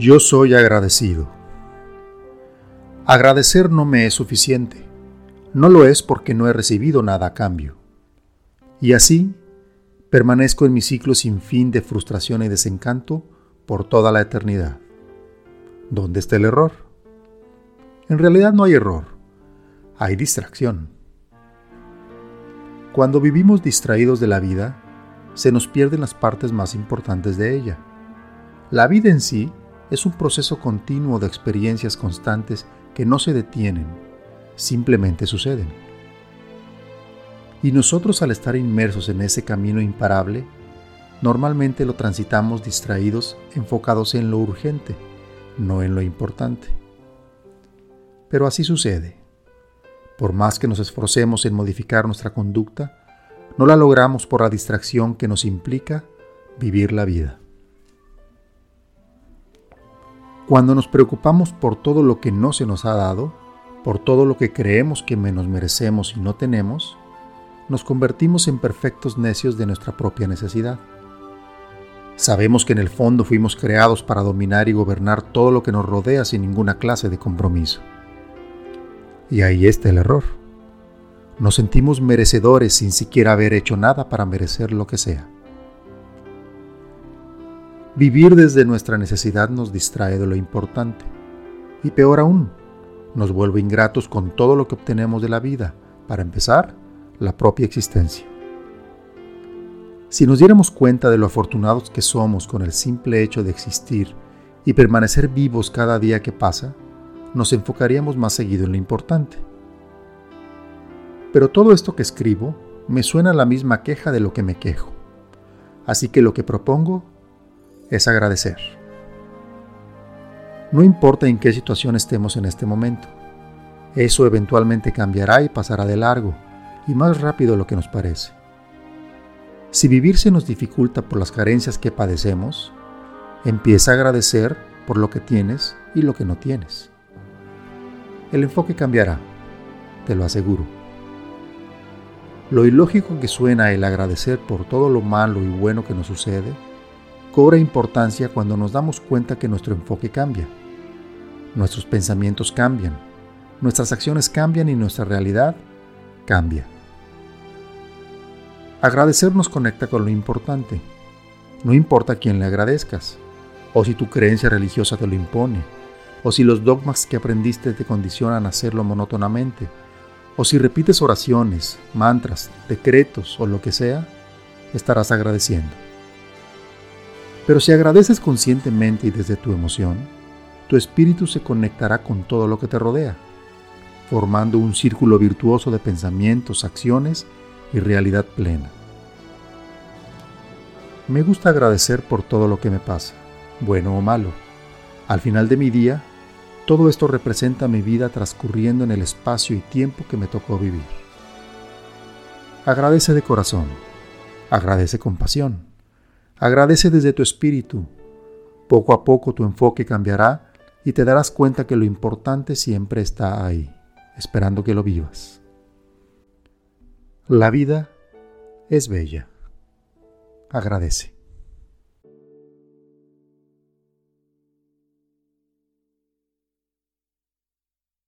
Yo soy agradecido. Agradecer no me es suficiente. No lo es porque no he recibido nada a cambio. Y así permanezco en mi ciclo sin fin de frustración y desencanto por toda la eternidad. ¿Dónde está el error? En realidad no hay error, hay distracción. Cuando vivimos distraídos de la vida, se nos pierden las partes más importantes de ella. La vida en sí es un proceso continuo de experiencias constantes que no se detienen, simplemente suceden. Y nosotros al estar inmersos en ese camino imparable, normalmente lo transitamos distraídos, enfocados en lo urgente, no en lo importante. Pero así sucede. Por más que nos esforcemos en modificar nuestra conducta, no la logramos por la distracción que nos implica vivir la vida. Cuando nos preocupamos por todo lo que no se nos ha dado, por todo lo que creemos que menos merecemos y no tenemos, nos convertimos en perfectos necios de nuestra propia necesidad. Sabemos que en el fondo fuimos creados para dominar y gobernar todo lo que nos rodea sin ninguna clase de compromiso. Y ahí está el error. Nos sentimos merecedores sin siquiera haber hecho nada para merecer lo que sea. Vivir desde nuestra necesidad nos distrae de lo importante. Y peor aún, nos vuelve ingratos con todo lo que obtenemos de la vida. Para empezar, la propia existencia. Si nos diéramos cuenta de lo afortunados que somos con el simple hecho de existir y permanecer vivos cada día que pasa, nos enfocaríamos más seguido en lo importante. Pero todo esto que escribo me suena a la misma queja de lo que me quejo. Así que lo que propongo es agradecer. No importa en qué situación estemos en este momento, eso eventualmente cambiará y pasará de largo y más rápido de lo que nos parece. Si vivir se nos dificulta por las carencias que padecemos, empieza a agradecer por lo que tienes y lo que no tienes. El enfoque cambiará, te lo aseguro. Lo ilógico que suena el agradecer por todo lo malo y bueno que nos sucede, cobra importancia cuando nos damos cuenta que nuestro enfoque cambia. Nuestros pensamientos cambian, nuestras acciones cambian y nuestra realidad cambia. Agradecer nos conecta con lo importante. No importa a quién le agradezcas, o si tu creencia religiosa te lo impone, o si los dogmas que aprendiste te condicionan a hacerlo monótonamente, o si repites oraciones, mantras, decretos o lo que sea, estarás agradeciendo. Pero si agradeces conscientemente y desde tu emoción, tu espíritu se conectará con todo lo que te rodea formando un círculo virtuoso de pensamientos, acciones y realidad plena. Me gusta agradecer por todo lo que me pasa, bueno o malo. Al final de mi día, todo esto representa mi vida transcurriendo en el espacio y tiempo que me tocó vivir. Agradece de corazón, agradece con pasión, agradece desde tu espíritu. Poco a poco tu enfoque cambiará y te darás cuenta que lo importante siempre está ahí esperando que lo vivas. La vida es bella. Agradece.